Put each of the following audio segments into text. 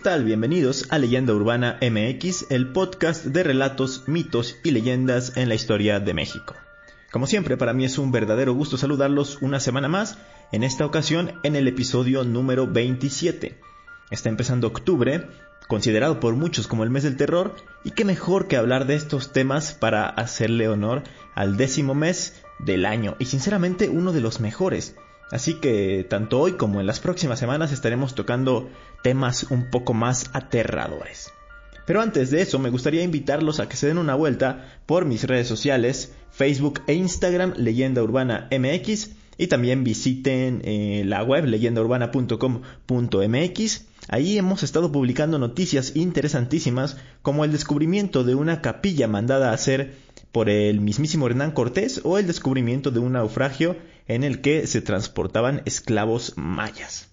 Tal? Bienvenidos a Leyenda Urbana MX, el podcast de relatos, mitos y leyendas en la historia de México. Como siempre, para mí es un verdadero gusto saludarlos una semana más, en esta ocasión en el episodio número 27. Está empezando octubre, considerado por muchos como el mes del terror, y qué mejor que hablar de estos temas para hacerle honor al décimo mes del año, y sinceramente uno de los mejores, Así que tanto hoy como en las próximas semanas estaremos tocando temas un poco más aterradores. Pero antes de eso me gustaría invitarlos a que se den una vuelta por mis redes sociales, Facebook e Instagram Leyenda Urbana MX y también visiten eh, la web leyendaurbana.com.mx. Ahí hemos estado publicando noticias interesantísimas como el descubrimiento de una capilla mandada a hacer por el mismísimo Hernán Cortés o el descubrimiento de un naufragio en el que se transportaban esclavos mayas.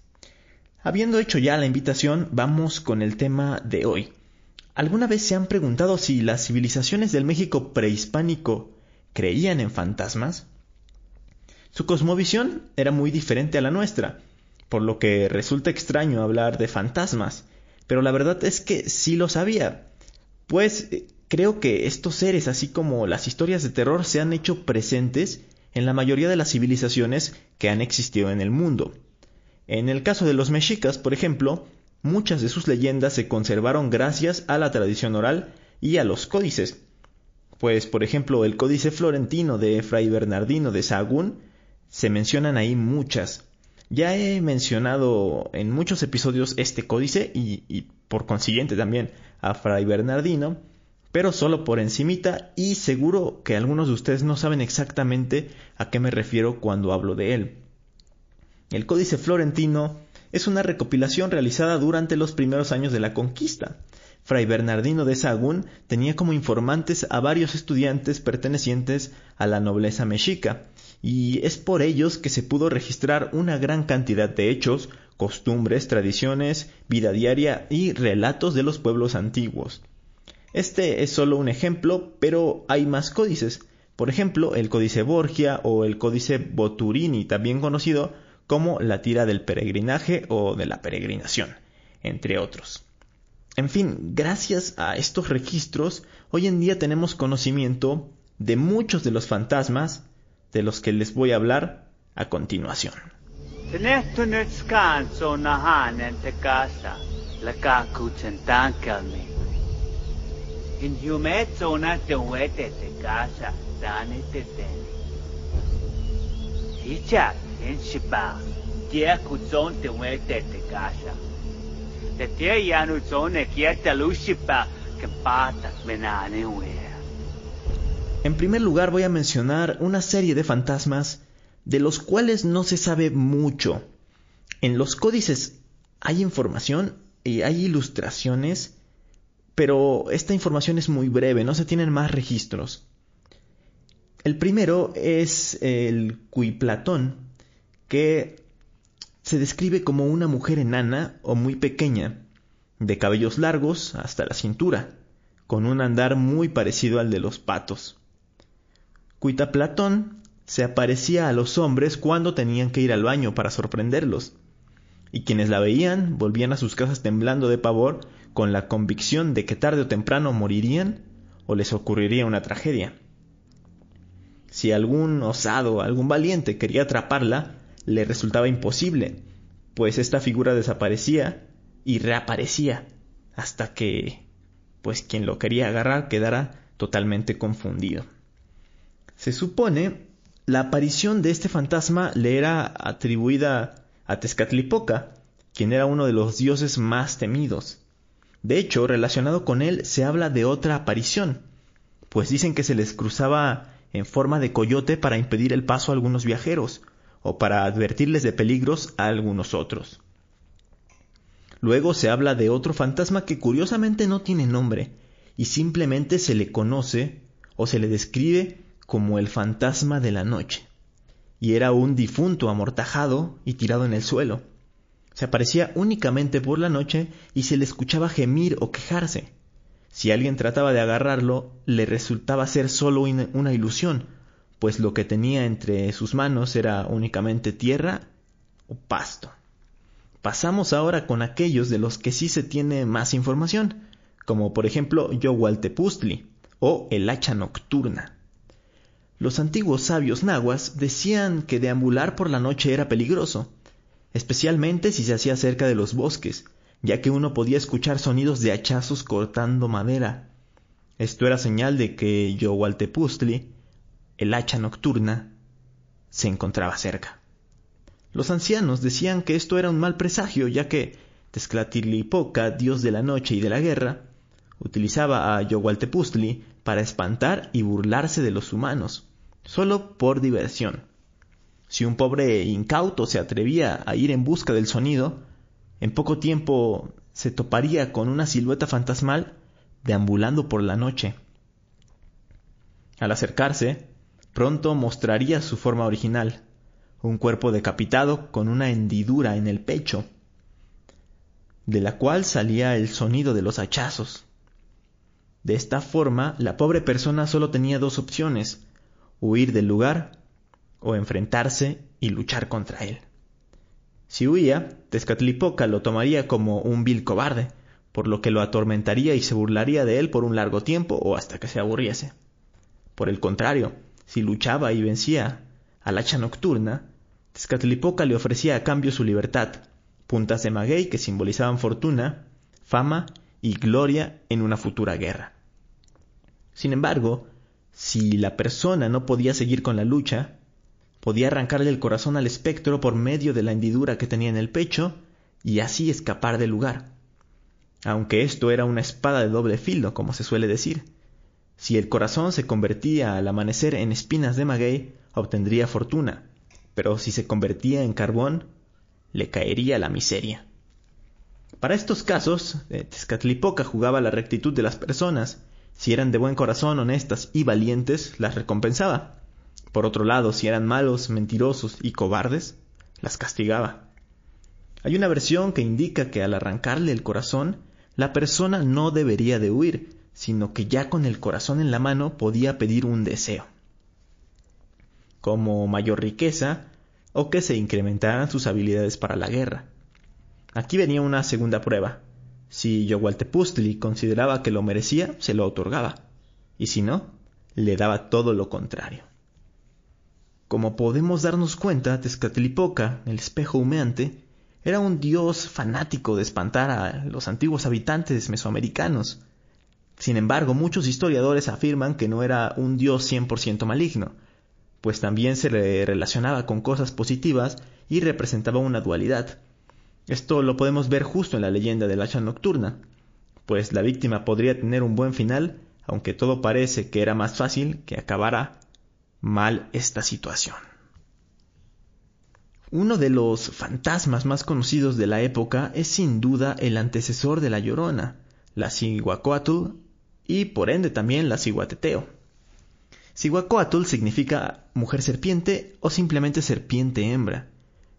Habiendo hecho ya la invitación, vamos con el tema de hoy. ¿Alguna vez se han preguntado si las civilizaciones del México prehispánico creían en fantasmas? Su cosmovisión era muy diferente a la nuestra, por lo que resulta extraño hablar de fantasmas, pero la verdad es que sí lo sabía, pues eh, creo que estos seres, así como las historias de terror, se han hecho presentes en la mayoría de las civilizaciones que han existido en el mundo. En el caso de los mexicas, por ejemplo, muchas de sus leyendas se conservaron gracias a la tradición oral y a los códices. Pues, por ejemplo, el códice florentino de Fray Bernardino de Sahagún, se mencionan ahí muchas. Ya he mencionado en muchos episodios este códice y, y por consiguiente también a Fray Bernardino, pero solo por encimita y seguro que algunos de ustedes no saben exactamente a qué me refiero cuando hablo de él. El Códice Florentino es una recopilación realizada durante los primeros años de la conquista. Fray Bernardino de Sahagún tenía como informantes a varios estudiantes pertenecientes a la nobleza mexica, y es por ellos que se pudo registrar una gran cantidad de hechos, costumbres, tradiciones, vida diaria y relatos de los pueblos antiguos. Este es solo un ejemplo, pero hay más códices. Por ejemplo, el códice Borgia o el códice Boturini, también conocido como la tira del peregrinaje o de la peregrinación, entre otros. En fin, gracias a estos registros, hoy en día tenemos conocimiento de muchos de los fantasmas de los que les voy a hablar a continuación. En primer lugar voy a mencionar una serie de fantasmas de los cuales no se sabe mucho. En los códices hay información y hay ilustraciones pero esta información es muy breve, no se tienen más registros. El primero es el Cuiplatón, que se describe como una mujer enana o muy pequeña, de cabellos largos hasta la cintura, con un andar muy parecido al de los patos. Cuitaplatón se aparecía a los hombres cuando tenían que ir al baño para sorprenderlos, y quienes la veían volvían a sus casas temblando de pavor con la convicción de que tarde o temprano morirían o les ocurriría una tragedia. Si algún osado, algún valiente quería atraparla, le resultaba imposible, pues esta figura desaparecía y reaparecía hasta que, pues quien lo quería agarrar quedara totalmente confundido. Se supone la aparición de este fantasma le era atribuida a Tezcatlipoca, quien era uno de los dioses más temidos. De hecho, relacionado con él se habla de otra aparición, pues dicen que se les cruzaba en forma de coyote para impedir el paso a algunos viajeros, o para advertirles de peligros a algunos otros. Luego se habla de otro fantasma que curiosamente no tiene nombre, y simplemente se le conoce o se le describe como el fantasma de la noche, y era un difunto amortajado y tirado en el suelo. Se aparecía únicamente por la noche y se le escuchaba gemir o quejarse. Si alguien trataba de agarrarlo, le resultaba ser solo una ilusión, pues lo que tenía entre sus manos era únicamente tierra o pasto. Pasamos ahora con aquellos de los que sí se tiene más información, como por ejemplo Yowaltepustli o el hacha nocturna. Los antiguos sabios nahuas decían que deambular por la noche era peligroso, especialmente si se hacía cerca de los bosques, ya que uno podía escuchar sonidos de hachazos cortando madera. Esto era señal de que Yowaltepustli, el hacha nocturna, se encontraba cerca. Los ancianos decían que esto era un mal presagio, ya que Tezcatlipoca, dios de la noche y de la guerra, utilizaba a Yowaltepustli para espantar y burlarse de los humanos, solo por diversión. Si un pobre incauto se atrevía a ir en busca del sonido, en poco tiempo se toparía con una silueta fantasmal deambulando por la noche. Al acercarse, pronto mostraría su forma original, un cuerpo decapitado con una hendidura en el pecho, de la cual salía el sonido de los hachazos. De esta forma, la pobre persona solo tenía dos opciones, huir del lugar o enfrentarse y luchar contra él. Si huía, Tezcatlipoca lo tomaría como un vil cobarde, por lo que lo atormentaría y se burlaría de él por un largo tiempo o hasta que se aburriese. Por el contrario, si luchaba y vencía al hacha nocturna, Tezcatlipoca le ofrecía a cambio su libertad, puntas de maguey que simbolizaban fortuna, fama y gloria en una futura guerra. Sin embargo, si la persona no podía seguir con la lucha, podía arrancarle el corazón al espectro por medio de la hendidura que tenía en el pecho y así escapar del lugar. Aunque esto era una espada de doble filo, como se suele decir. Si el corazón se convertía al amanecer en espinas de maguey, obtendría fortuna, pero si se convertía en carbón, le caería la miseria. Para estos casos, eh, Tezcatlipoca jugaba la rectitud de las personas. Si eran de buen corazón, honestas y valientes, las recompensaba. Por otro lado, si eran malos, mentirosos y cobardes, las castigaba. Hay una versión que indica que al arrancarle el corazón, la persona no debería de huir, sino que ya con el corazón en la mano podía pedir un deseo como mayor riqueza o que se incrementaran sus habilidades para la guerra. Aquí venía una segunda prueba. Si Yowaltepustli consideraba que lo merecía, se lo otorgaba, y si no, le daba todo lo contrario. Como podemos darnos cuenta, Tezcatlipoca, el espejo humeante, era un dios fanático de espantar a los antiguos habitantes mesoamericanos. Sin embargo, muchos historiadores afirman que no era un dios 100% maligno, pues también se le relacionaba con cosas positivas y representaba una dualidad. Esto lo podemos ver justo en la leyenda del hacha nocturna, pues la víctima podría tener un buen final, aunque todo parece que era más fácil que acabara mal esta situación. Uno de los fantasmas más conocidos de la época es sin duda el antecesor de la Llorona, la Cihuacóatl y por ende también la Ciguateteo. Cihuacóatl significa mujer serpiente o simplemente serpiente hembra,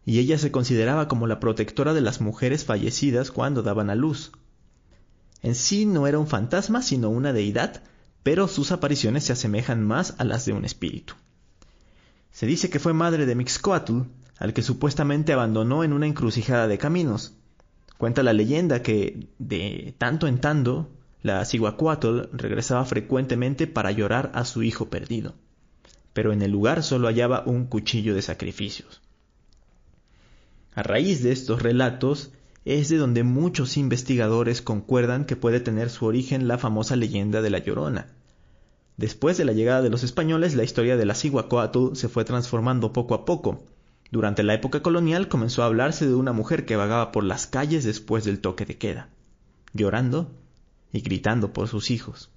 y ella se consideraba como la protectora de las mujeres fallecidas cuando daban a luz. En sí no era un fantasma, sino una deidad, pero sus apariciones se asemejan más a las de un espíritu. Se dice que fue madre de Mixcoatl, al que supuestamente abandonó en una encrucijada de caminos. Cuenta la leyenda que, de tanto en tanto, la Cihuacóatl regresaba frecuentemente para llorar a su hijo perdido, pero en el lugar solo hallaba un cuchillo de sacrificios. A raíz de estos relatos es de donde muchos investigadores concuerdan que puede tener su origen la famosa leyenda de la Llorona. Después de la llegada de los españoles, la historia de la Cihuacóatl se fue transformando poco a poco. Durante la época colonial comenzó a hablarse de una mujer que vagaba por las calles después del toque de queda, llorando y gritando por sus hijos.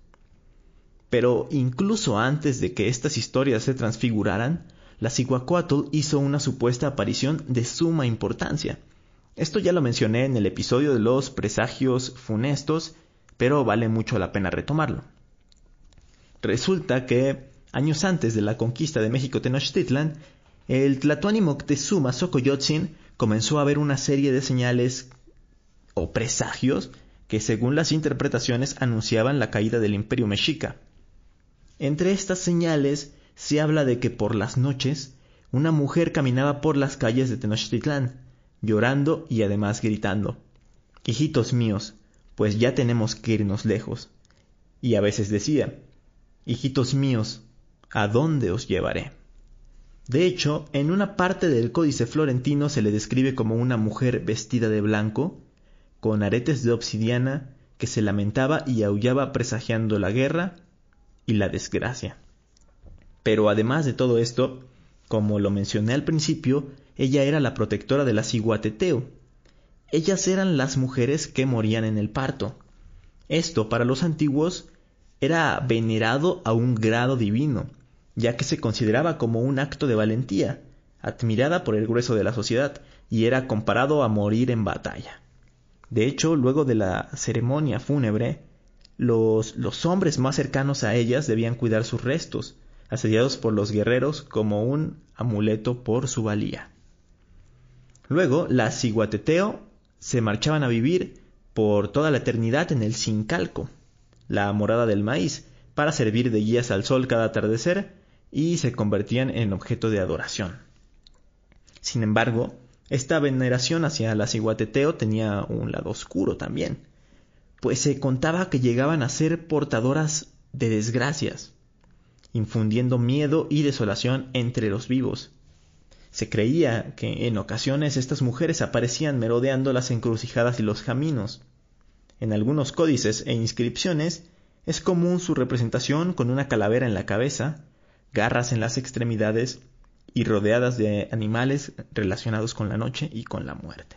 Pero incluso antes de que estas historias se transfiguraran, la Cihuacóatl hizo una supuesta aparición de suma importancia. Esto ya lo mencioné en el episodio de los presagios funestos, pero vale mucho la pena retomarlo. Resulta que años antes de la conquista de México Tenochtitlan, el Tlatoani Moctezuma Xocoyotzin comenzó a ver una serie de señales o presagios que según las interpretaciones anunciaban la caída del imperio mexica. Entre estas señales se habla de que por las noches una mujer caminaba por las calles de Tenochtitlán, llorando y además gritando, Hijitos míos, pues ya tenemos que irnos lejos. Y a veces decía, Hijitos míos, ¿a dónde os llevaré? De hecho, en una parte del Códice Florentino se le describe como una mujer vestida de blanco, con aretes de obsidiana, que se lamentaba y aullaba presagiando la guerra y la desgracia. Pero además de todo esto, como lo mencioné al principio, ella era la protectora de la ciguateteo. Ellas eran las mujeres que morían en el parto. Esto para los antiguos era venerado a un grado divino, ya que se consideraba como un acto de valentía, admirada por el grueso de la sociedad, y era comparado a morir en batalla. De hecho, luego de la ceremonia fúnebre, los, hombres más cercanos a ellas debían cuidar sus restos, asediados por los guerreros como un amuleto por su valía. Luego, las ciguateteo se marchaban a vivir por toda la eternidad en el Sincalco, la morada del maíz, para servir de guías al sol cada atardecer y se convertían en objeto de adoración. Sin embargo, esta veneración hacia la ciguateteo tenía un lado oscuro también, pues se contaba que llegaban a ser portadoras de desgracias, infundiendo miedo y desolación entre los vivos. Se creía que en ocasiones estas mujeres aparecían merodeando las encrucijadas y los caminos. En algunos códices e inscripciones es común su representación con una calavera en la cabeza, garras en las extremidades y rodeadas de animales relacionados con la noche y con la muerte.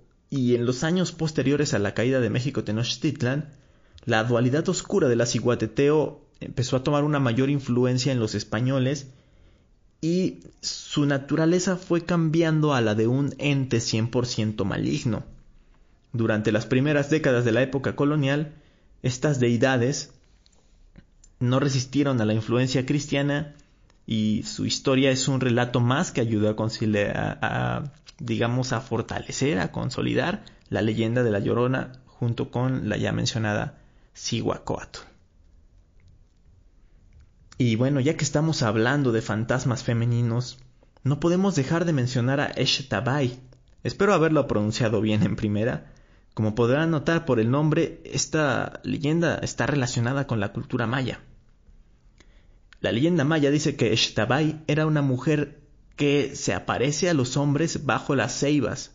y en los años posteriores a la caída de México Tenochtitlan, la dualidad oscura de la ciguateteo empezó a tomar una mayor influencia en los españoles y su naturaleza fue cambiando a la de un ente 100% maligno. Durante las primeras décadas de la época colonial, estas deidades no resistieron a la influencia cristiana y su historia es un relato más que ayudó a, conciliar, a, digamos, a fortalecer, a consolidar la leyenda de la Llorona junto con la ya mencionada Cihuacóatl. Y bueno, ya que estamos hablando de fantasmas femeninos, no podemos dejar de mencionar a Eshtabai. Espero haberlo pronunciado bien en primera. Como podrán notar por el nombre, esta leyenda está relacionada con la cultura maya. La leyenda maya dice que Eshtabai era una mujer que se aparece a los hombres bajo las ceibas,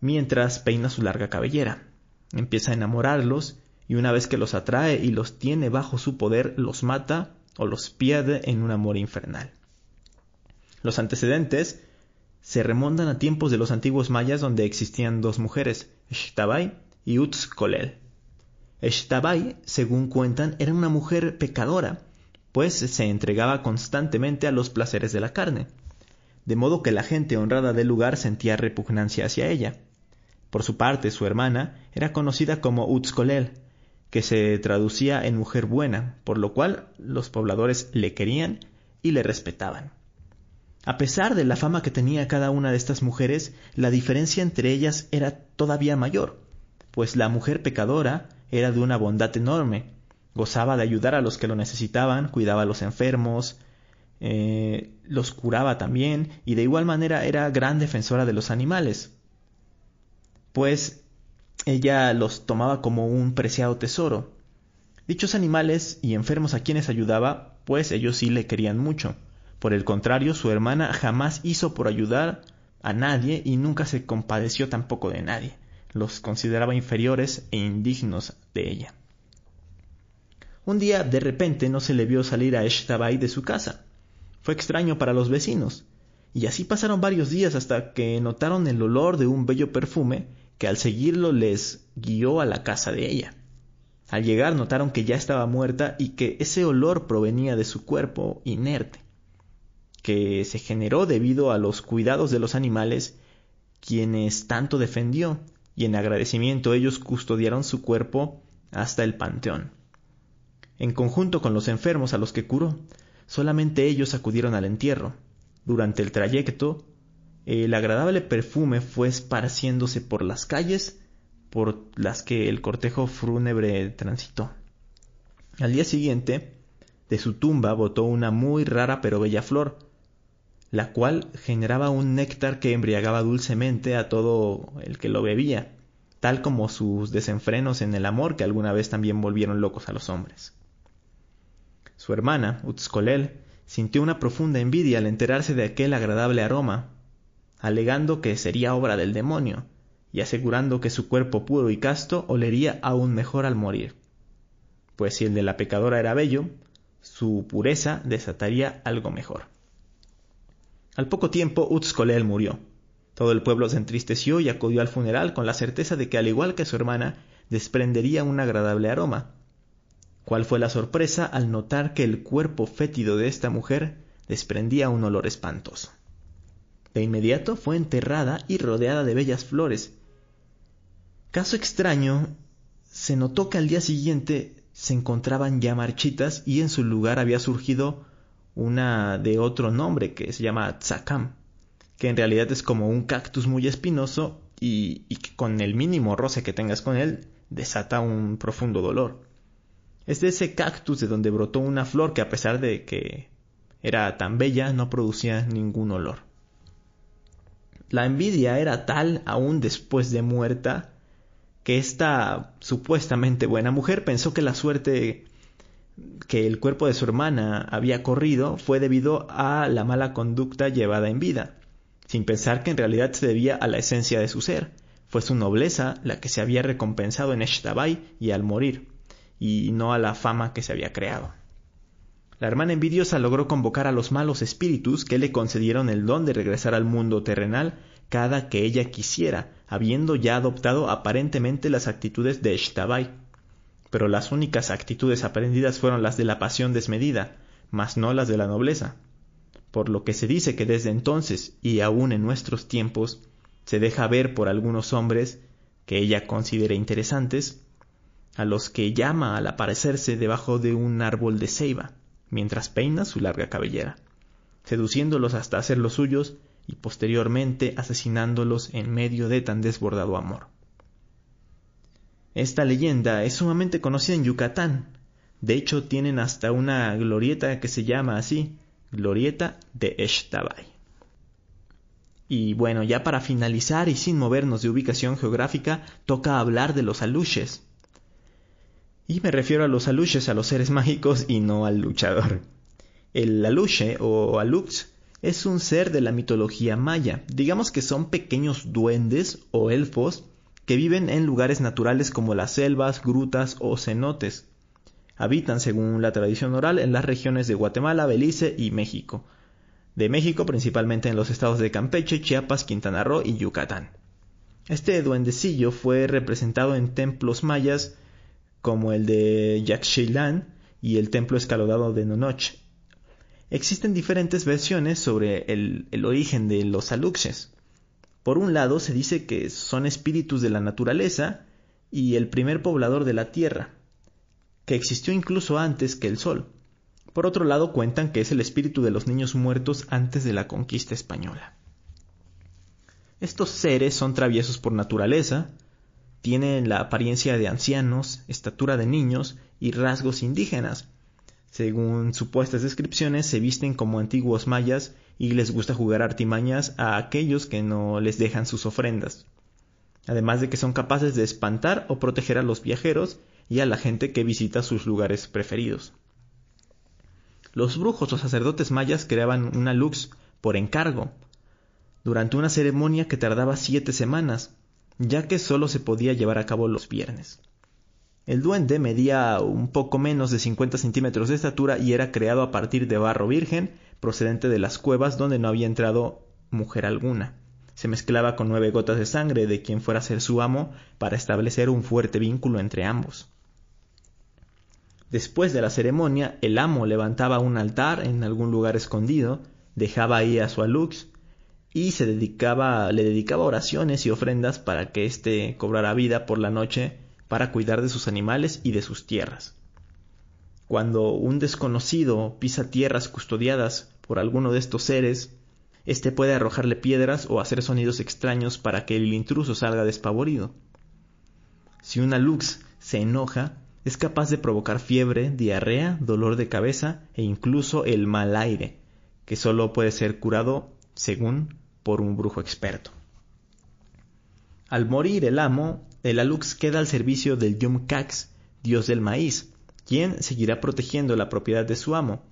mientras peina su larga cabellera. Empieza a enamorarlos y una vez que los atrae y los tiene bajo su poder, los mata o los pierde en un amor infernal. Los antecedentes se remontan a tiempos de los antiguos mayas donde existían dos mujeres, Xtabay y Utzkolel. Xtabay, según cuentan, era una mujer pecadora, pues se entregaba constantemente a los placeres de la carne, de modo que la gente honrada del lugar sentía repugnancia hacia ella. Por su parte, su hermana era conocida como Utzkolel, que se traducía en mujer buena, por lo cual los pobladores le querían y le respetaban. A pesar de la fama que tenía cada una de estas mujeres, la diferencia entre ellas era todavía mayor, pues la mujer pecadora era de una bondad enorme, gozaba de ayudar a los que lo necesitaban, cuidaba a los enfermos, eh, los curaba también y de igual manera era gran defensora de los animales, pues ella los tomaba como un preciado tesoro. Dichos animales y enfermos a quienes ayudaba, pues ellos sí le querían mucho. Por el contrario, su hermana jamás hizo por ayudar a nadie y nunca se compadeció tampoco de nadie. Los consideraba inferiores e indignos de ella. Un día, de repente, no se le vio salir a Eshtabai de su casa. Fue extraño para los vecinos, y así pasaron varios días hasta que notaron el olor de un bello perfume que al seguirlo les guió a la casa de ella. Al llegar notaron que ya estaba muerta y que ese olor provenía de su cuerpo inerte que se generó debido a los cuidados de los animales, quienes tanto defendió, y en agradecimiento ellos custodiaron su cuerpo hasta el panteón. En conjunto con los enfermos a los que curó, solamente ellos acudieron al entierro. Durante el trayecto, el agradable perfume fue esparciéndose por las calles por las que el cortejo fúnebre transitó. Al día siguiente, de su tumba botó una muy rara pero bella flor, la cual generaba un néctar que embriagaba dulcemente a todo el que lo bebía, tal como sus desenfrenos en el amor que alguna vez también volvieron locos a los hombres. Su hermana, Utzkolel, sintió una profunda envidia al enterarse de aquel agradable aroma, alegando que sería obra del demonio, y asegurando que su cuerpo puro y casto olería aún mejor al morir. Pues si el de la pecadora era bello, su pureza desataría algo mejor. Al poco tiempo Utzkolel murió. Todo el pueblo se entristeció y acudió al funeral con la certeza de que al igual que su hermana, desprendería un agradable aroma. ¿Cuál fue la sorpresa al notar que el cuerpo fétido de esta mujer desprendía un olor espantoso? De inmediato fue enterrada y rodeada de bellas flores. Caso extraño, se notó que al día siguiente se encontraban ya marchitas y en su lugar había surgido una de otro nombre que se llama Tzakam, que en realidad es como un cactus muy espinoso y, que con el mínimo roce que tengas con él desata un profundo dolor. Es de ese cactus de donde brotó una flor que a pesar de que era tan bella no producía ningún olor. La envidia era tal aún después de muerta que esta supuestamente buena mujer pensó que la suerte que el cuerpo de su hermana había corrido fue debido a la mala conducta llevada en vida, sin pensar que en realidad se debía a la esencia de su ser. Fue su nobleza la que se había recompensado en Eshtabai y al morir, y no a la fama que se había creado. La hermana envidiosa logró convocar a los malos espíritus que le concedieron el don de regresar al mundo terrenal cada que ella quisiera, habiendo ya adoptado aparentemente las actitudes de Eshtabai pero las únicas actitudes aprendidas fueron las de la pasión desmedida, mas no las de la nobleza. Por lo que se dice que desde entonces y aún en nuestros tiempos se deja ver por algunos hombres que ella considera interesantes, a los que llama al aparecerse debajo de un árbol de ceiba, mientras peina su larga cabellera, seduciéndolos hasta hacer los suyos y posteriormente asesinándolos en medio de tan desbordado amor. Esta leyenda es sumamente conocida en Yucatán. De hecho, tienen hasta una glorieta que se llama así, Glorieta de Eshtabay. Y bueno, ya para finalizar y sin movernos de ubicación geográfica, toca hablar de los aluches. Y me refiero a los aluches, a los seres mágicos y no al luchador. El aluche o alux es un ser de la mitología maya. Digamos que son pequeños duendes o elfos que viven en lugares naturales como las selvas, grutas o cenotes. Habitan, según la tradición oral, en las regiones de Guatemala, Belice y México. de México, principalmente en los estados de Campeche, Chiapas, Quintana Roo y Yucatán. Este duendecillo fue representado en templos mayas como el de Yaxchilán y el templo escalodado de Nonoch. Existen diferentes versiones sobre el, el origen de los aluxes. Por un lado se dice que son espíritus de la naturaleza y el primer poblador de la tierra, que existió incluso antes que el sol. Por otro lado cuentan que es el espíritu de los niños muertos antes de la conquista española. Estos seres son traviesos por naturaleza, tienen la apariencia de ancianos, estatura de niños y rasgos indígenas. Según supuestas descripciones, se visten como antiguos mayas y les gusta jugar artimañas a aquellos que no les dejan sus ofrendas. Además de que son capaces de espantar o proteger a los viajeros y a la gente que visita sus lugares preferidos. Los brujos o sacerdotes mayas creaban una lux por encargo, durante una ceremonia que tardaba siete semanas, ya que solo se podía llevar a cabo los viernes. El duende medía un poco menos de 50 centímetros de estatura y era creado a partir de barro virgen procedente de las cuevas donde no había entrado mujer alguna. Se mezclaba con nueve gotas de sangre de quien fuera a ser su amo para establecer un fuerte vínculo entre ambos. Después de la ceremonia, el amo levantaba un altar en algún lugar escondido, dejaba ahí a su alux y se dedicaba, le dedicaba oraciones y ofrendas para que éste cobrara vida por la noche para cuidar de sus animales y de sus tierras. Cuando un desconocido pisa tierras custodiadas por alguno de estos seres, éste puede arrojarle piedras o hacer sonidos extraños para que el intruso salga despavorido. Si una lux se enoja, es capaz de provocar fiebre, diarrea, dolor de cabeza e incluso el mal aire, que solo puede ser curado, según, por un brujo experto. Al morir el amo, el alux queda al servicio del Yum Cax, dios del maíz, quien seguirá protegiendo la propiedad de su amo.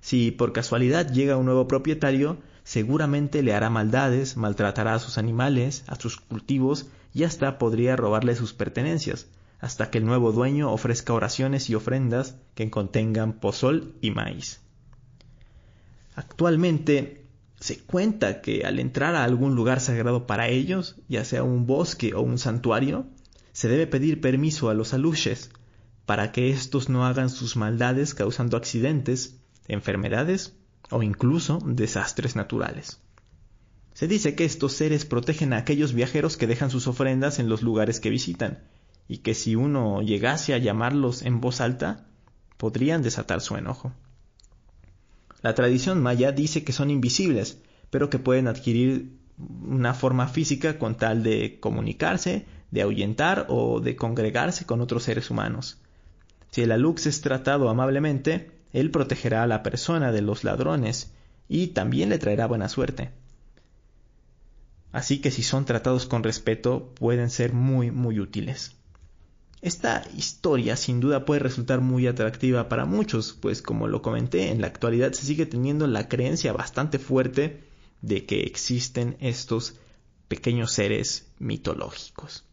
Si por casualidad llega un nuevo propietario, seguramente le hará maldades, maltratará a sus animales, a sus cultivos y hasta podría robarle sus pertenencias, hasta que el nuevo dueño ofrezca oraciones y ofrendas que contengan pozol y maíz. Actualmente se cuenta que al entrar a algún lugar sagrado para ellos, ya sea un bosque o un santuario, se debe pedir permiso a los aluches para que éstos no hagan sus maldades causando accidentes, enfermedades o incluso desastres naturales. Se dice que estos seres protegen a aquellos viajeros que dejan sus ofrendas en los lugares que visitan, y que si uno llegase a llamarlos en voz alta, podrían desatar su enojo. La tradición maya dice que son invisibles, pero que pueden adquirir una forma física con tal de comunicarse, de ahuyentar o de congregarse con otros seres humanos. Si el alux es tratado amablemente, él protegerá a la persona de los ladrones y también le traerá buena suerte. Así que si son tratados con respeto, pueden ser muy, muy útiles. Esta historia sin duda puede resultar muy atractiva para muchos, pues como lo comenté, en la actualidad se sigue teniendo la creencia bastante fuerte de que existen estos pequeños seres mitológicos.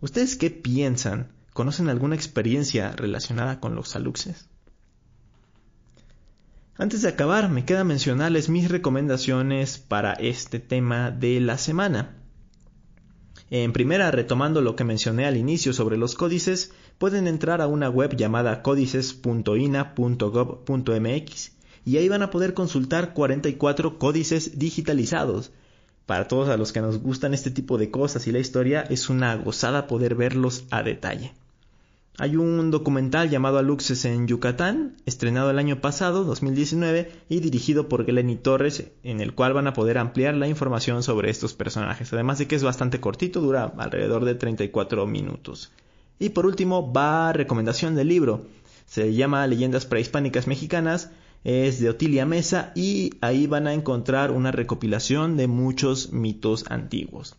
¿Ustedes qué piensan? ¿Conocen alguna experiencia relacionada con los aluxes? Antes de acabar, me queda mencionarles mis recomendaciones para este tema de la semana. En primera, retomando lo que mencioné al inicio sobre los códices, pueden entrar a una web llamada códices.ina.gov.mx y ahí van a poder consultar 44 códices digitalizados. Para todos a los que nos gustan este tipo de cosas y la historia, es una gozada poder verlos a detalle. Hay un documental llamado Aluxes en Yucatán, estrenado el año pasado, 2019, y dirigido por Glenny Torres, en el cual van a poder ampliar la información sobre estos personajes. Además de que es bastante cortito, dura alrededor de 34 minutos. Y por último, va recomendación del libro. Se llama Leyendas Prehispánicas Mexicanas, es de Otilia Mesa y ahí van a encontrar una recopilación de muchos mitos antiguos.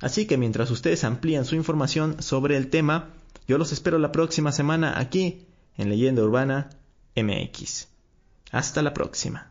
Así que mientras ustedes amplían su información sobre el tema, yo los espero la próxima semana aquí en Leyenda Urbana MX. Hasta la próxima.